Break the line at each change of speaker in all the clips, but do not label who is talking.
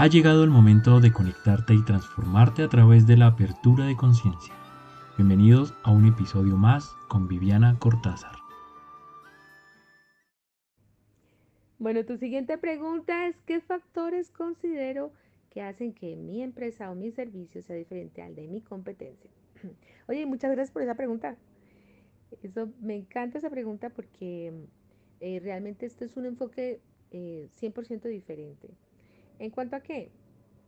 Ha llegado el momento de conectarte y transformarte a través de la apertura de conciencia. Bienvenidos a un episodio más con Viviana Cortázar.
Bueno, tu siguiente pregunta es, ¿qué factores considero que hacen que mi empresa o mi servicio sea diferente al de mi competencia? Oye, muchas gracias por esa pregunta. Eso, me encanta esa pregunta porque eh, realmente esto es un enfoque 100% eh, diferente. ¿En cuanto a qué?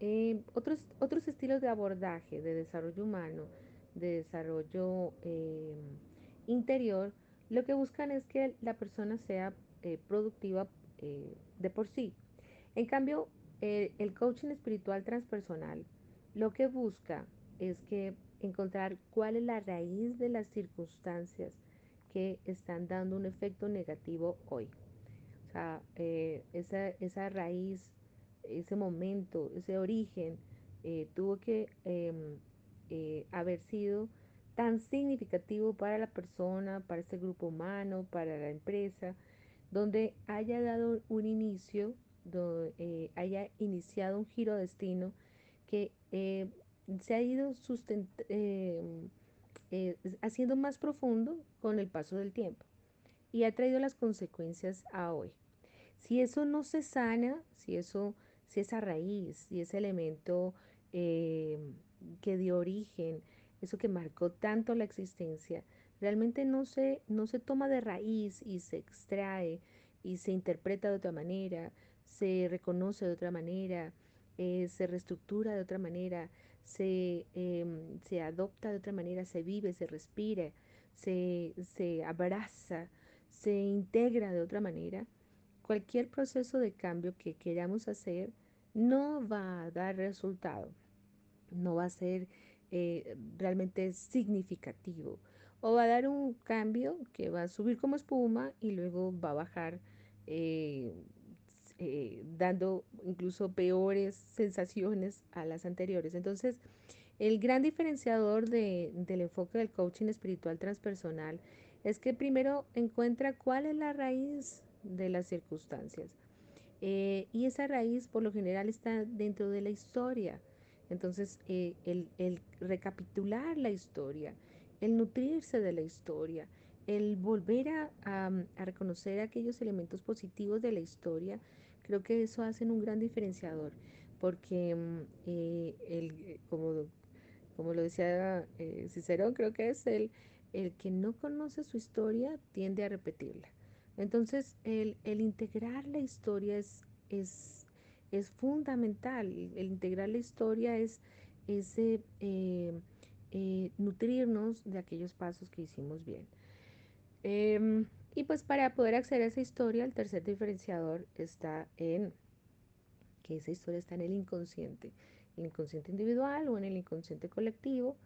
Eh, otros, otros estilos de abordaje de desarrollo humano, de desarrollo interior, lo que buscan es que la persona sea productiva de por sí. En cambio, el coaching espiritual transpersonal lo que busca es que encontrar cuál es la raíz de las circunstancias que están dando un efecto negativo hoy. O sea, eh, esa, esa, raíz, ese momento, ese origen, eh, tuvo que em, eh, haber sido tan significativo para la persona, para este grupo humano, para la empresa, donde haya dado un inicio, donde haya iniciado un giro destino que se ha ido em, eh, haciendo más profundo con el paso del tiempo y ha traído las consecuencias a hoy. Si eso no se sana, si eso, si esa raíz, si ese elemento em, que dio origen, eso que marcó tanto la existencia, realmente no se, no se toma de raíz y se extrae y se interpreta de otra manera, se reconoce de otra manera, eh, se reestructura de otra manera, Em, se, adopta de otra manera, se vive, se respira, se, se abraza, se integra de otra manera, cualquier proceso de cambio que queramos hacer no va a dar resultado, no va a ser eh, realmente significativo o va a dar un cambio que va a subir como espuma y luego va a bajar eh, eh, dando incluso peores sensaciones a las anteriores. Entonces, el gran diferenciador del enfoque del coaching espiritual transpersonal es que primero encuentra cuál es la raíz de las circunstancias. Eh, y esa raíz por lo general está dentro de la historia. Entonces, eh, el, recapitular la historia, el nutrirse de la historia, el volver a, reconocer aquellos elementos positivos de la historia, Creo que eso hace un gran diferenciador, porque mm, eh, el, como, como lo decía eh, Cicerón, creo que es el, el que no conoce su historia tiende a repetirla. Entonces, el, el integrar la historia es, es, es, fundamental. El integrar la historia es, es eh, nutrirnos de aquellos pasos que hicimos bien. Em, y pues para poder acceder a esa historia, el tercer diferenciador está en que esa historia está en el inconsciente, el inconsciente individual o en el inconsciente colectivo.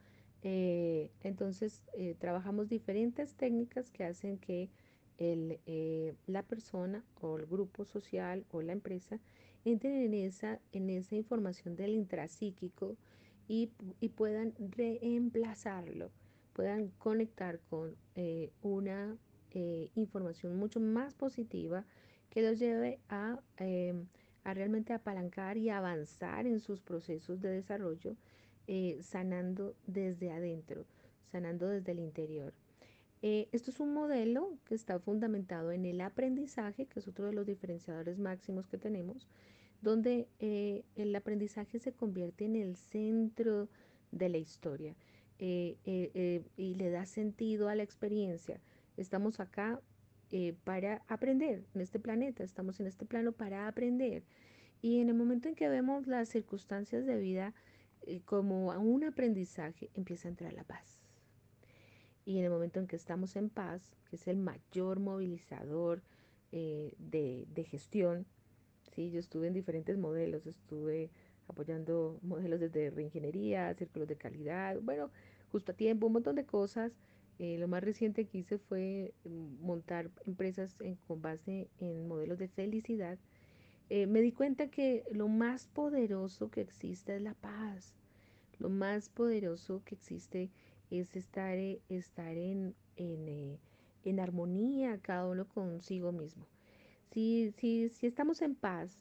Eh, entonces eh, trabajamos diferentes técnicas que hacen que el, eh, la persona o el grupo social o la empresa entren en esa, en esa información del intrapsíquico y, y puedan reemplazarlo, puedan conectar con una eh, información mucho más positiva que los lleve a, em, a, realmente apalancar y avanzar en sus procesos de desarrollo, eh, sanando desde adentro, sanando desde el interior. Eh, esto es un modelo que está fundamentado en el aprendizaje, que es otro de los diferenciadores máximos que tenemos, donde el aprendizaje se convierte en el centro de la historia y le da sentido a la experiencia. Estamos acá eh, para aprender en este planeta, estamos en este plano para aprender. Y en el momento en que vemos las circunstancias de vida eh, como un aprendizaje, empieza a entrar la paz. Y en el momento en que estamos en paz, que es el mayor movilizador eh, de, de, gestión, ¿sí? yo estuve en diferentes modelos, estuve apoyando modelos desde reingeniería, círculos de calidad, bueno, justo a tiempo, un montón de cosas eh, lo más reciente que hice fue mm, montar empresas con base en modelos de felicidad. Eh, me di cuenta que lo más poderoso que existe es la paz. Lo más poderoso que existe es estar, eh, estar en, en, armonía cada uno consigo mismo. Si, si, si estamos en paz,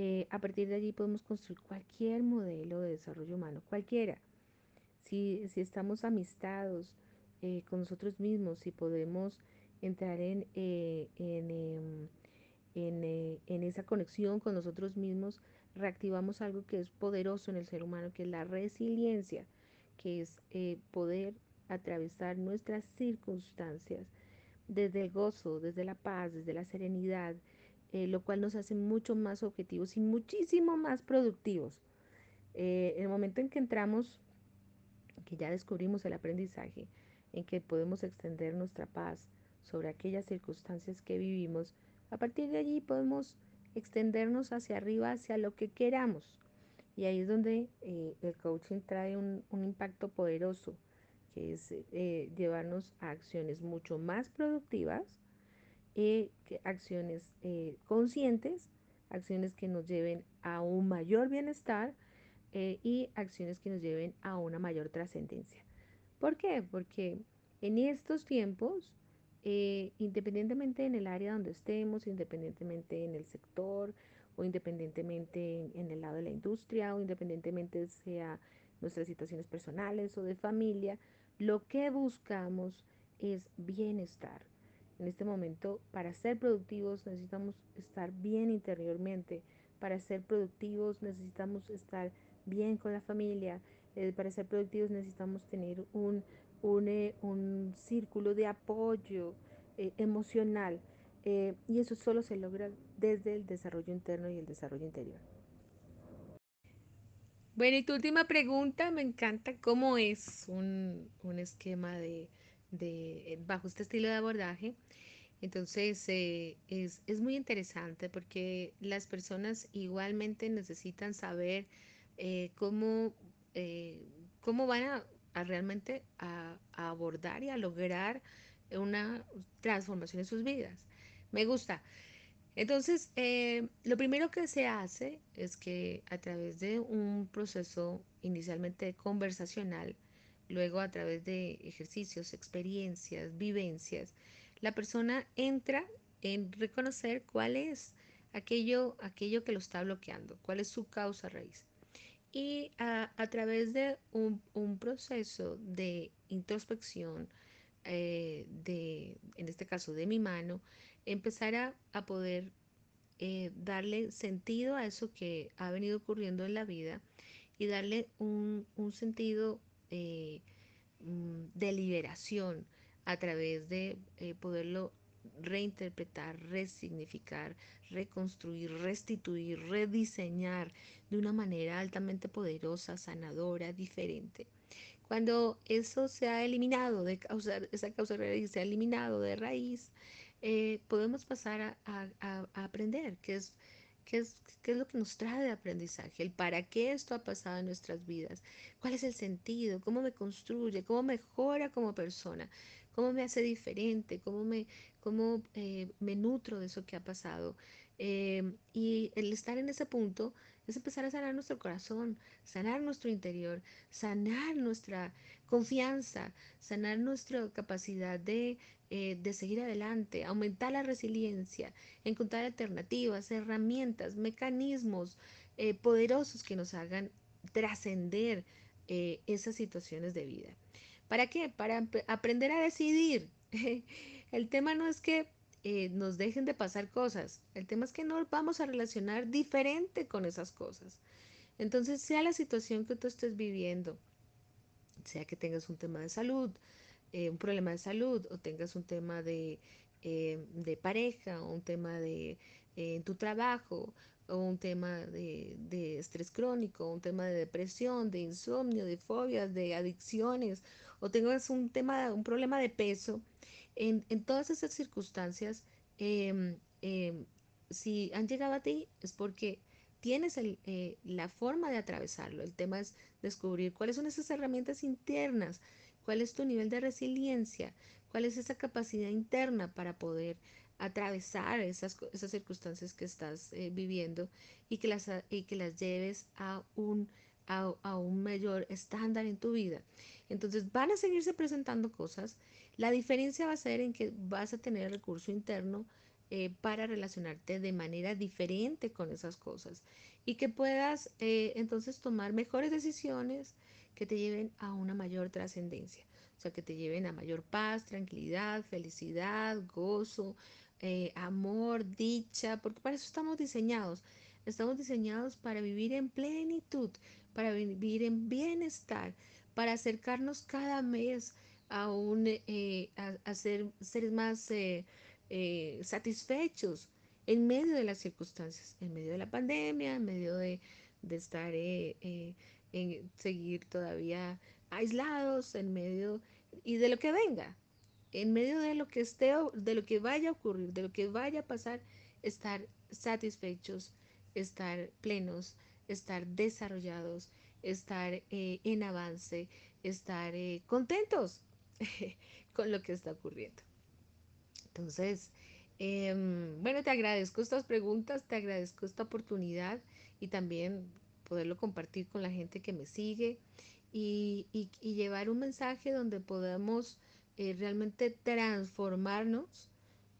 Eh, a partir de allí podemos construir cualquier modelo de desarrollo humano, cualquiera. Si, si estamos amistados eh, con nosotros mismos, si podemos entrar en, eh, em, en, en esa conexión con nosotros mismos, reactivamos algo que es poderoso en el ser humano, que es la resiliencia, que es poder atravesar nuestras circunstancias desde el gozo, desde la paz, desde la serenidad, eh, lo cual nos hace mucho más objetivos y muchísimo más productivos. Eh, en el momento en que entramos, que ya descubrimos el aprendizaje, en que podemos extender nuestra paz sobre aquellas circunstancias que vivimos, a partir de allí podemos extendernos hacia arriba, hacia lo que queramos. Y ahí es donde eh, el coaching trae un, impacto poderoso que es eh, llevarnos a acciones mucho más productivas, eh, acciones conscientes, acciones que nos lleven a un mayor bienestar y acciones que nos lleven a una mayor trascendencia. ¿Por qué? Porque en estos tiempos, independientemente en el área donde estemos, independientemente en el sector o independientemente en, en el lado de la industria o independientemente sea nuestras situaciones personales o de familia, lo que buscamos es bienestar. En este momento, para ser productivos necesitamos estar bien interiormente. Para ser productivos necesitamos estar bien con la familia. Eh, para ser productivos necesitamos tener un, un, eh, círculo de apoyo eh, emocional. Y eso solo se logra desde el desarrollo interno y el desarrollo interior. Bueno, y tu última pregunta, me encanta cómo es un, esquema de, de, bajo este estilo de abordaje. Entonces, eh, es, muy interesante porque las personas igualmente necesitan saber eh, cómo, eh, cómo van a, realmente a, a, abordar y a lograr una transformación en sus vidas. Me gusta. Entonces, eh, lo primero que se hace es que a través de un proceso inicialmente conversacional, luego a través de ejercicios, experiencias, vivencias, la persona entra en reconocer cuál es aquello, aquello que lo está bloqueando, cuál es su causa raíz. Y a, través de un, proceso de introspección, eh, de, en este caso de mi mano, empezar a, poder eh, darle sentido a eso que ha venido ocurriendo en la vida y darle un, sentido eh, mm, de liberación a través de eh, poderlo reinterpretar, resignificar, reconstruir, restituir, rediseñar de una manera altamente poderosa, sanadora, diferente. Cuando eso se ha eliminado de causa, esa causa se ha eliminado de raíz, eh, podemos pasar a, aprender qué es, qué, es, qué es lo que nos trae de aprendizaje, el para qué esto ha pasado en nuestras vidas, cuál es el sentido, cómo me construye, cómo mejora como persona, cómo me hace diferente, cómo me, cómo, eh, me nutro de eso que ha pasado. Eh, y el estar en ese punto es empezar a sanar nuestro corazón, sanar nuestro interior, sanar nuestra confianza, sanar nuestra capacidad de eh, de seguir adelante, aumentar la resiliencia, encontrar alternativas, herramientas, mecanismos eh, poderosos que nos hagan trascender eh, esas situaciones de vida. ¿Para qué? Para aprender a decidir. el tema no es que nos dejen de pasar cosas, el tema es que nos vamos a relacionar diferente con esas cosas. Entonces, sea la situación que tú estés viviendo, sea que tengas un tema de salud, eh, un problema de salud o tengas un tema de, eh, de pareja o un tema de eh, tu trabajo o un tema de, de, estrés crónico, un tema de depresión, de insomnio, de fobias, de adicciones, o tengas un tema, un problema de peso, en, todas esas circunstancias, em, em, si han llegado a ti es porque tienes el, la forma de atravesarlo. El tema es descubrir cuáles son esas herramientas internas cuál es tu nivel de resiliencia, cuál es esa capacidad interna para poder atravesar esas, circunstancias que estás eh, viviendo y que las lleves a un, a, un mayor estándar en tu vida. Entonces van a seguirse presentando cosas. La diferencia va a ser en que vas a tener recurso interno eh, para relacionarte de manera diferente con esas cosas y que puedas eh, entonces tomar mejores decisiones que te lleven a una mayor trascendencia, o sea, que te lleven a mayor paz, tranquilidad, felicidad, gozo, eh, amor, dicha, porque para eso estamos diseñados. Estamos diseñados para vivir en plenitud, para vivir en bienestar, para acercarnos cada mes a, un, eh, a, ser seres más eh, satisfechos en medio de las circunstancias, en medio de la pandemia, en medio de, de estar en seguir todavía aislados, en medio y de lo que venga, en medio de lo que esté, de lo que vaya a ocurrir, de lo que vaya a pasar, estar satisfechos, estar plenos, estar desarrollados, estar eh, en avance, estar eh, contentos con lo que está ocurriendo. Entonces, em, bueno, te agradezco estas preguntas, te agradezco esta oportunidad y también poderlo compartir con la gente que me sigue y, llevar un mensaje donde podamos eh, realmente transformarnos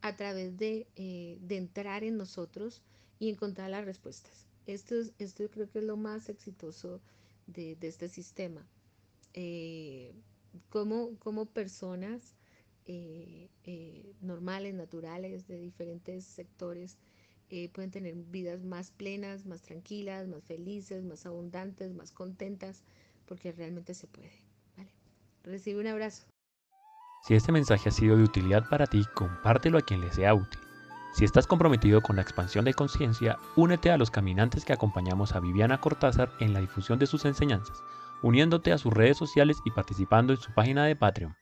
a través de, de, entrar en nosotros y encontrar las respuestas. Esto, esto creo que es lo más exitoso de, de este sistema. Eh, como, como personas normales, naturales, de diferentes sectores, pueden tener vidas más plenas, más tranquilas, más felices, más abundantes, más contentas, porque realmente se puede. ¿vale? Recibe un abrazo.
Si este mensaje ha sido de utilidad para ti, compártelo a quien le sea útil. Si estás comprometido con la expansión de conciencia, únete a los caminantes que acompañamos a Viviana Cortázar en la difusión de sus enseñanzas, uniéndote a sus redes sociales y participando en su página de Patreon.